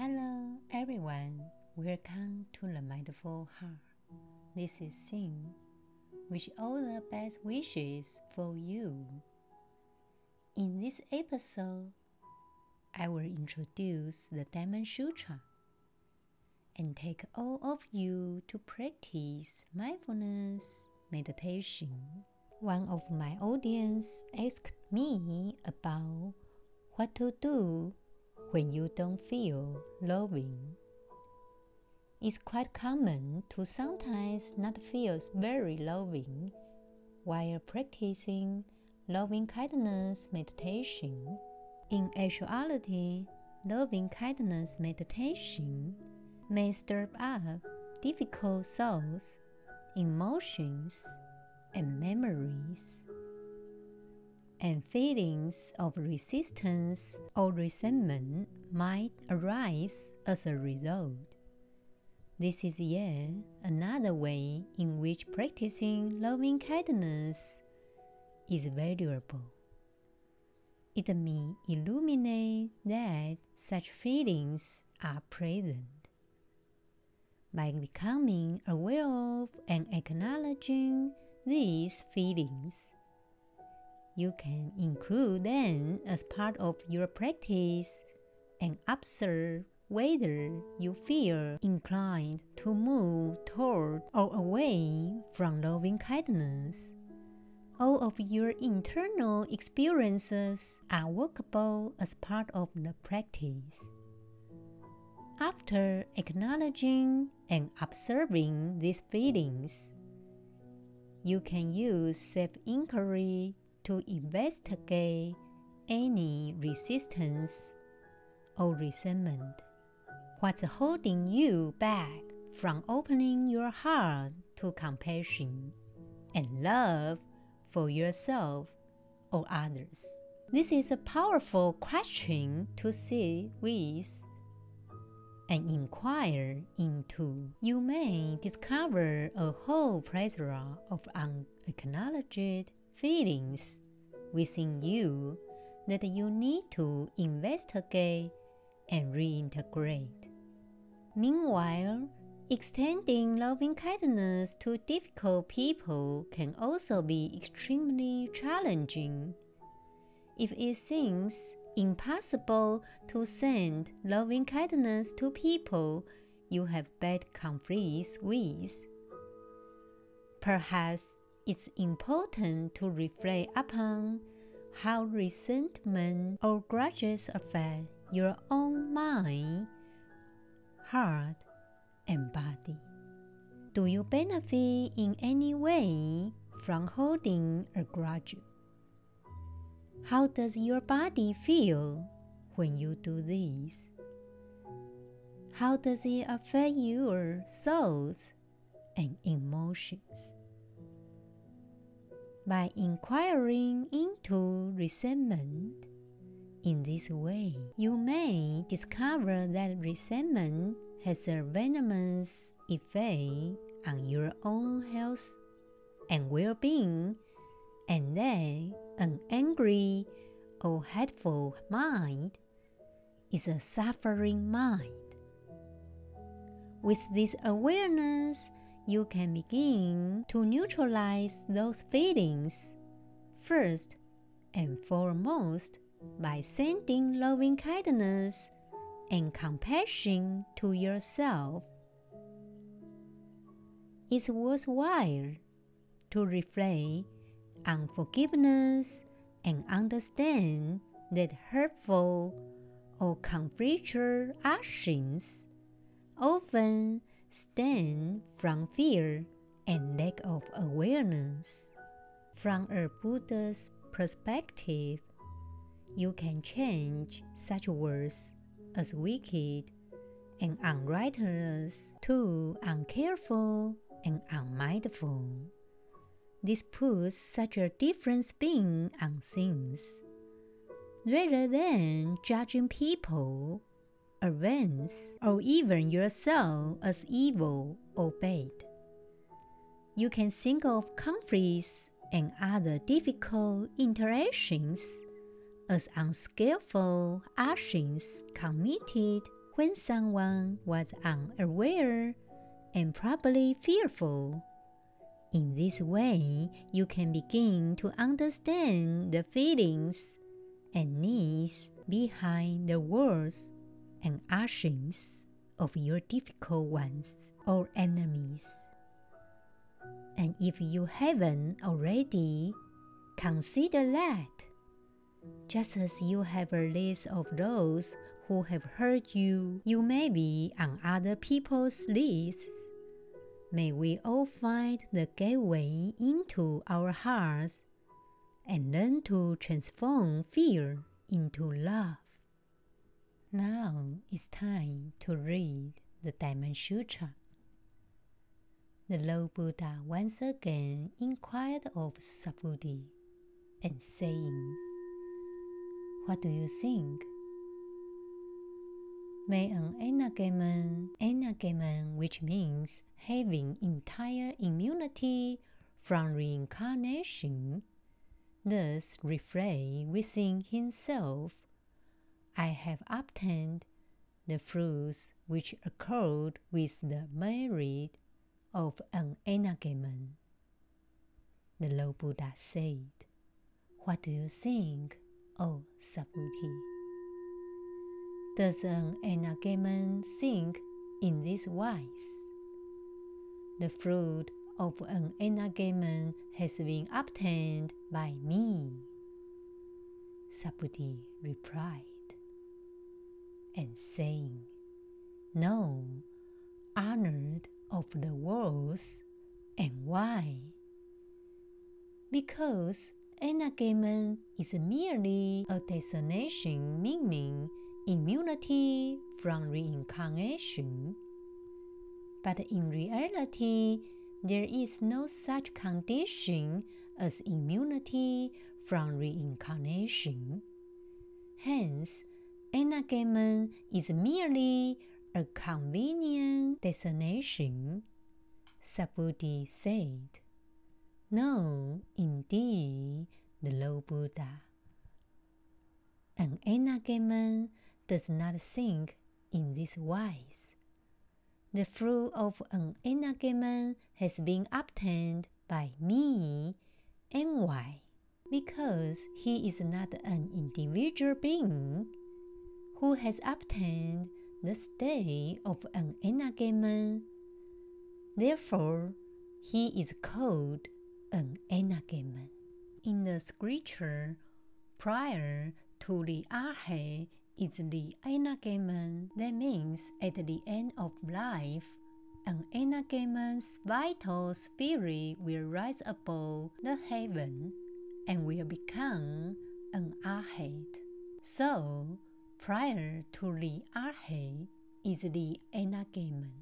Hello, everyone. Welcome to the Mindful Heart. This is Xin. Wish all the best wishes for you. In this episode, I will introduce the Diamond Sutra and take all of you to practice mindfulness meditation. One of my audience asked me about what to do when you don't feel loving. It's quite common to sometimes not feel very loving while practicing loving kindness meditation. In actuality, loving kindness meditation may stir up difficult thoughts, emotions, and memories and feelings of resistance or resentment might arise as a result. This is yet another way in which practicing loving kindness is valuable. It may illuminate that such feelings are present. By becoming aware of and acknowledging these feelings, you can include them as part of your practice and observe whether you feel inclined to move toward or away from loving kindness. All of your internal experiences are workable as part of the practice. After acknowledging and observing these feelings, you can use self inquiry to investigate any resistance or resentment. What's holding you back from opening your heart to compassion and love for yourself or others? This is a powerful question to sit with and inquire into. You may discover a whole plethora of unacknowledged feelings within you that you need to investigate and reintegrate. Meanwhile, extending loving kindness to difficult people can also be extremely challenging. If it seems impossible to send loving kindness to people you have bad conflicts with, perhaps it's important to reflect upon how resentment or grudges affect your own mind, heart, and body. Do you benefit in any way from holding a grudge? How does your body feel when you do this? How does it affect your thoughts and emotions? By inquiring into resentment. In this way, you may discover that resentment has a venomous effect on your own health and well being, and that an angry or hateful mind is a suffering mind. With this awareness, you can begin to neutralize those feelings first and foremost by sending loving kindness and compassion to yourself. It's worthwhile to reflect on forgiveness and understand that hurtful or conflictual actions often stem from fear and lack of awareness. From a Buddha's perspective, you can change such words as wicked and unrighteous to uncareful and unmindful. This puts such a different spin on things. Rather than judging people events, or even yourself as evil or bad. You can think of conflicts and other difficult interactions as unskillful actions committed when someone was unaware and probably fearful. In this way, you can begin to understand the feelings and needs behind the words and actions of your difficult ones or enemies. And if you haven't already, consider that. Just as you have a list of those who have hurt you, you may be on other people's lists. May we all find the gateway into our hearts and learn to transform fear into love. Now it's time to read the Diamond Sutra. The Lord Buddha once again inquired of Subhuti and saying, What do you think? May an enlightenment, enlightenment which means having entire immunity from reincarnation, thus reflect within himself, I have obtained the fruits which occurred with the merit of an enlightenment. The Lord Buddha said, What do you think, O Subhuti? Does an enlightenment think in this wise? The fruit of an enlightenment has been obtained by me. Subhuti replied, and saying, No, honored of the worlds, and why? Because enlightenment is merely a destination meaning immunity from reincarnation. But in reality, there is no such condition as immunity from reincarnation. Hence, enlightenment is merely a convenient destination. Subhuti said, No, indeed, the Lord Buddha. An does not think in this wise. The fruit of an has been obtained by me, and why? Because he is not an individual being who has obtained the state of an enlightenment. Therefore, he is called an enlightenment. In the scripture, prior to the arhat is the enlightenment. That means at the end of life, an enlightenment's vital spirit will rise above the heaven and will become an arhat. So, prior to the arhat is the enlightenment.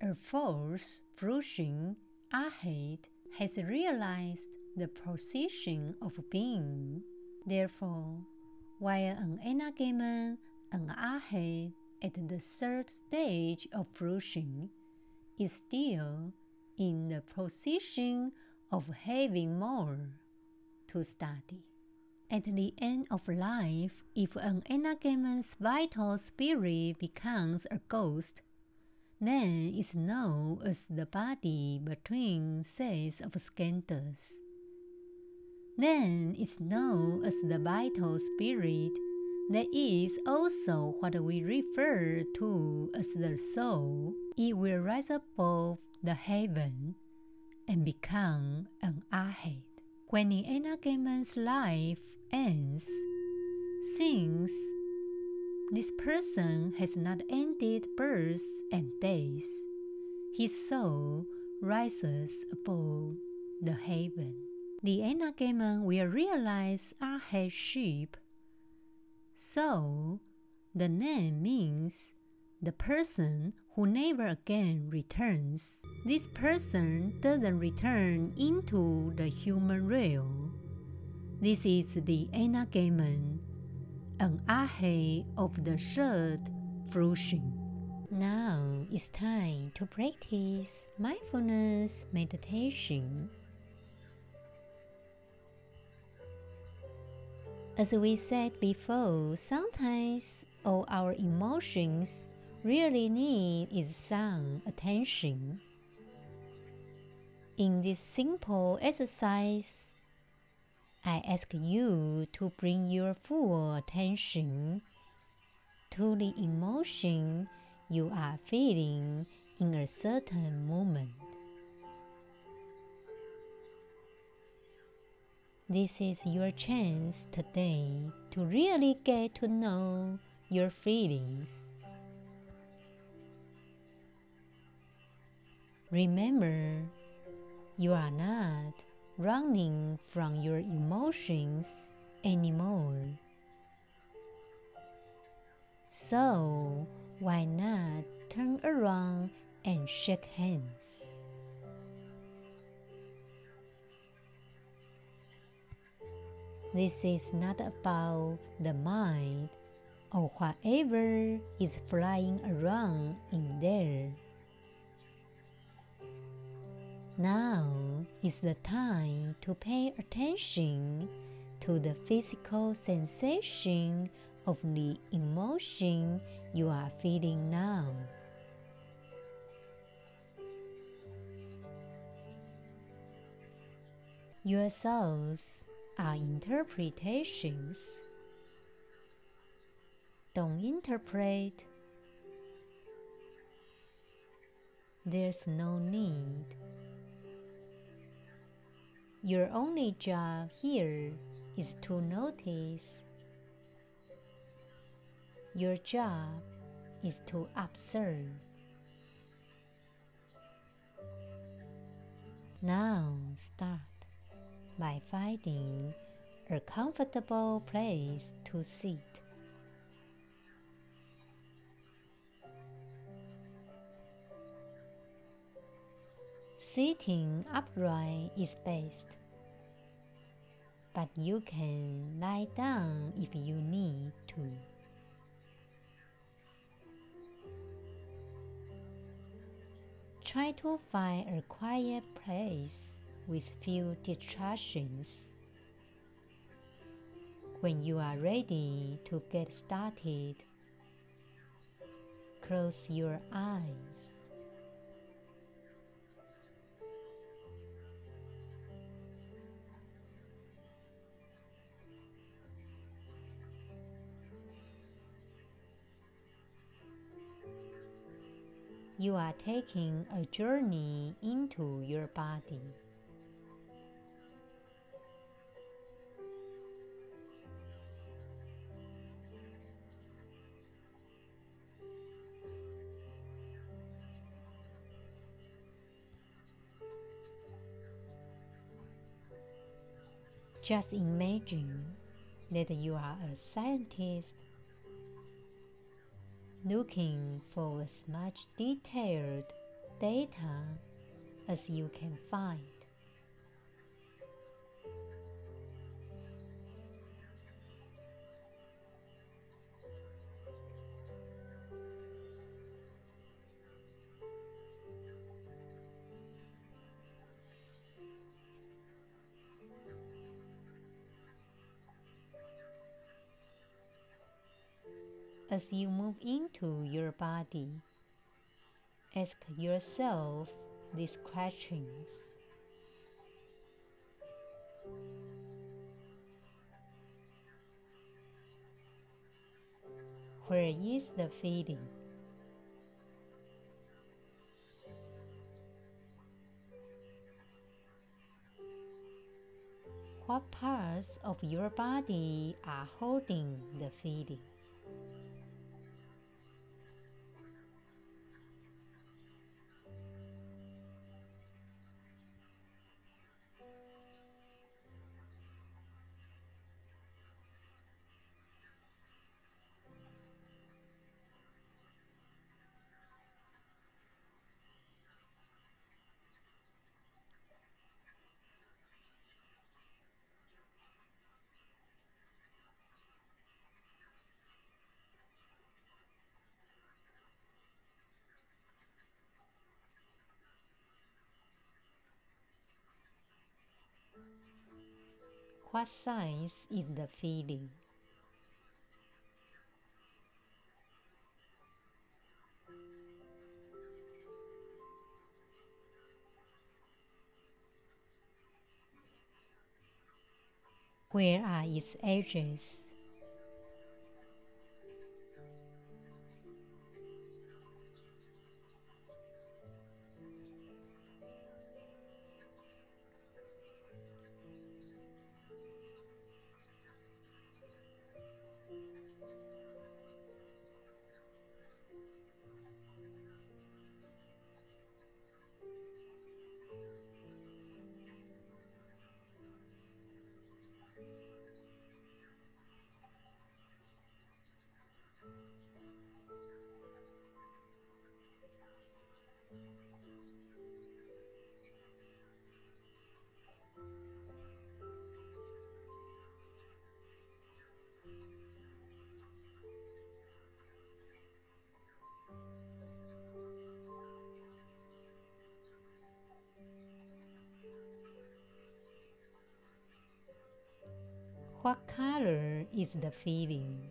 A false fruition arhat has realized the position of being. Therefore, while an enlightenment, an arhat at the third stage of fruition is still in the position of having more to study. At the end of life, if an enlightenment's vital spirit becomes a ghost, then it's known as the body between sets of skandhas. Then it's known as the vital spirit. That is also what we refer to as the soul. It will rise above the heaven and become an arhat. When the enlightenment's life ends, since this person has not ended births and death, his soul rises above the heaven the enlightenment will realize arhatship. So, the name means the person who never again returns. This person doesn't return into the human realm. This is the enlightenment, an arhat of the third fruition. Now it's time to practice mindfulness meditation. As we said before, sometimes all our emotions really need is some attention. In this simple exercise, I ask you to bring your full attention to the emotion you are feeling in a certain moment. This is your chance today to really get to know your feelings. Remember, you are not running from your emotions anymore. So, why not turn around and shake hands? This is not about the mind or whatever is flying around in there. Now is the time to pay attention to the physical sensation of the emotion you are feeling now. Your thoughts are interpretations. Don't interpret. There's no need. Your only job here is to notice. Your job is to observe. Now start by finding a comfortable place to sit. Sitting upright is best, but you can lie down if you need to. Try to find a quiet place with few distractions. When you are ready to get started, close your eyes. You are taking a journey into your body. Just imagine that you are a scientist looking for as much detailed data as you can find. As you move into your body, ask yourself these questions. Where is the feeling? What parts of your body are holding the feeling? What science is the feeling? Where are its edges? What color is the feeling?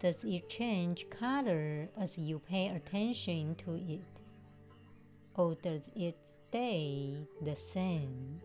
Does it change color as you pay attention to it? Or does it stay the same?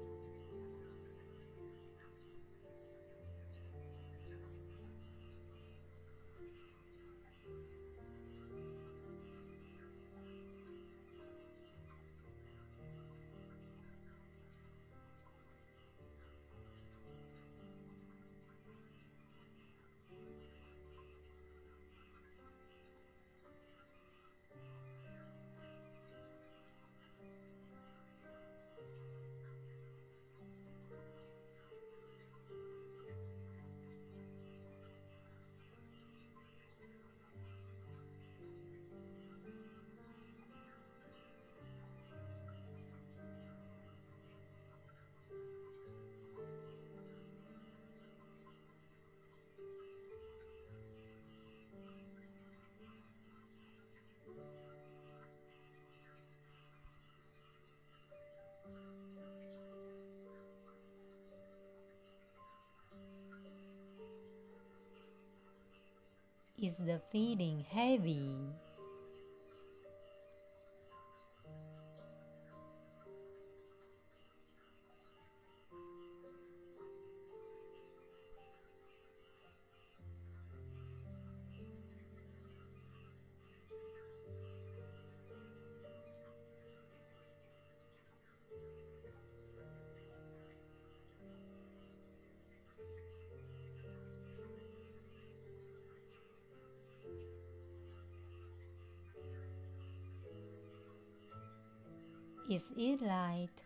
Is the feeling heavy? Is it light?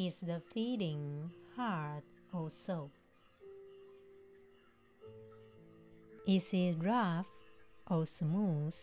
Is the feeling hard or soft? Is it rough or smooth?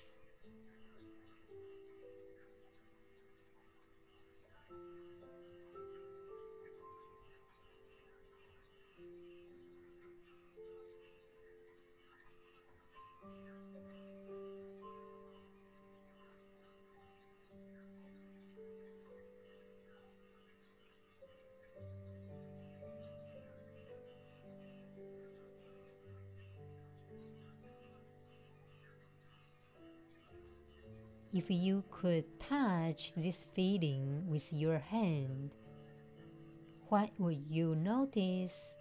If you could touch this feeling with your hand, what would you notice?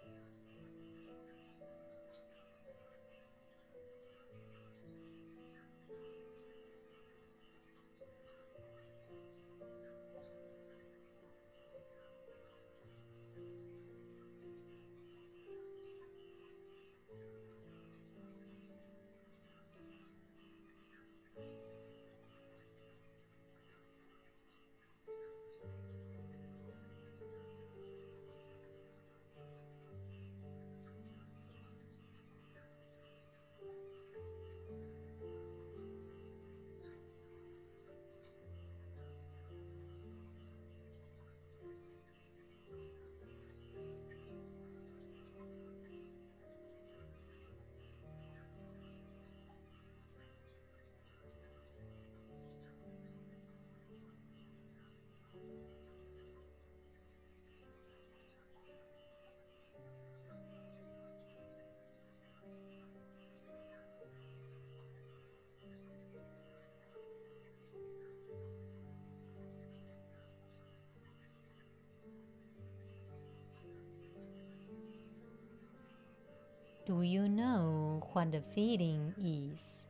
Do you know what the feeling is?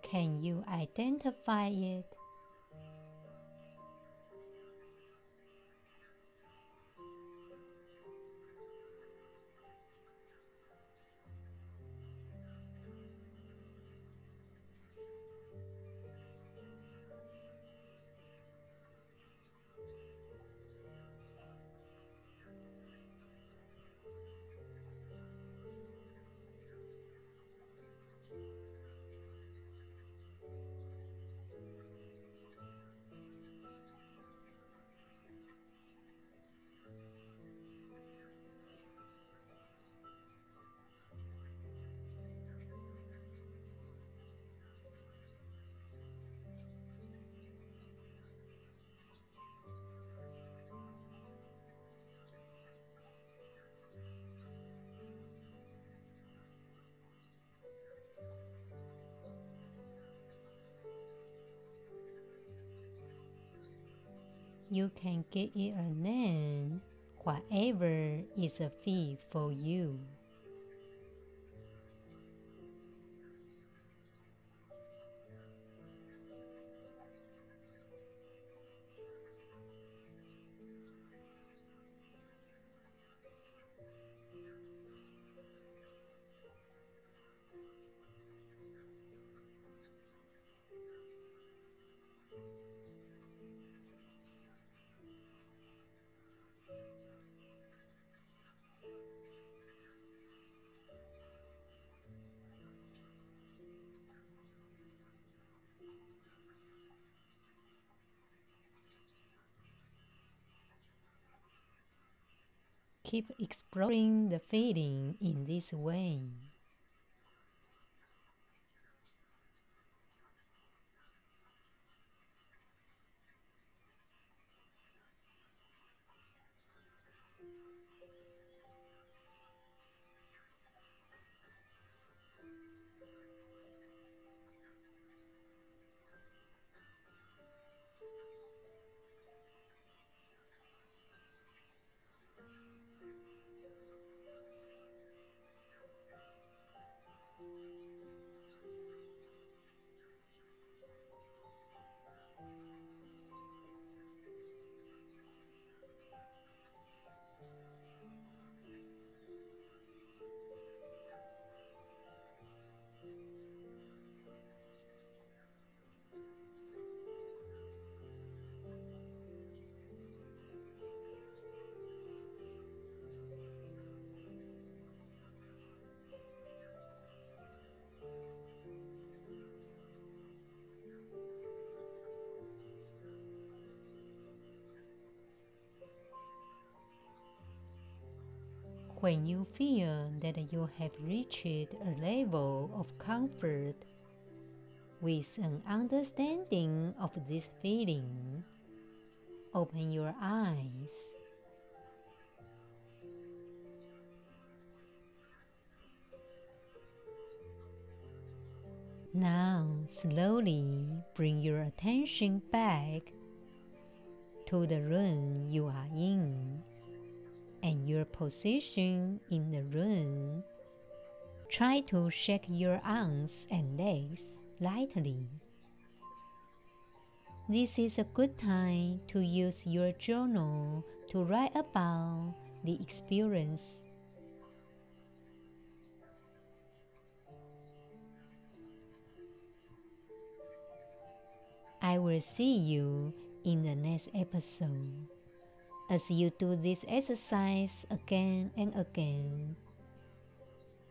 Can you identify it? You can give it a name, whatever is a fit for you. Keep exploring the feeling in this way. When you feel that you have reached a level of comfort with an understanding of this feeling, open your eyes. Now, slowly bring your attention back to the room you are in and your position in the room. Try to shake your arms and legs lightly. This is a good time to use your journal to write about the experience. I will see you in the next episode. As you do this exercise again and again,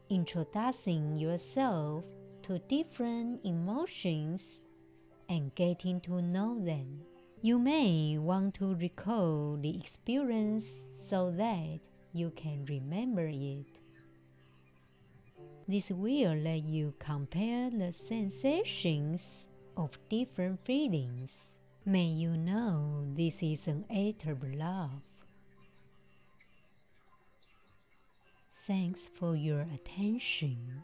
introducing yourself to different emotions and getting to know them. You may want to recall the experience so that you can remember it. This will let you compare the sensations of different feelings. May you know this is an of love. Thanks for your attention.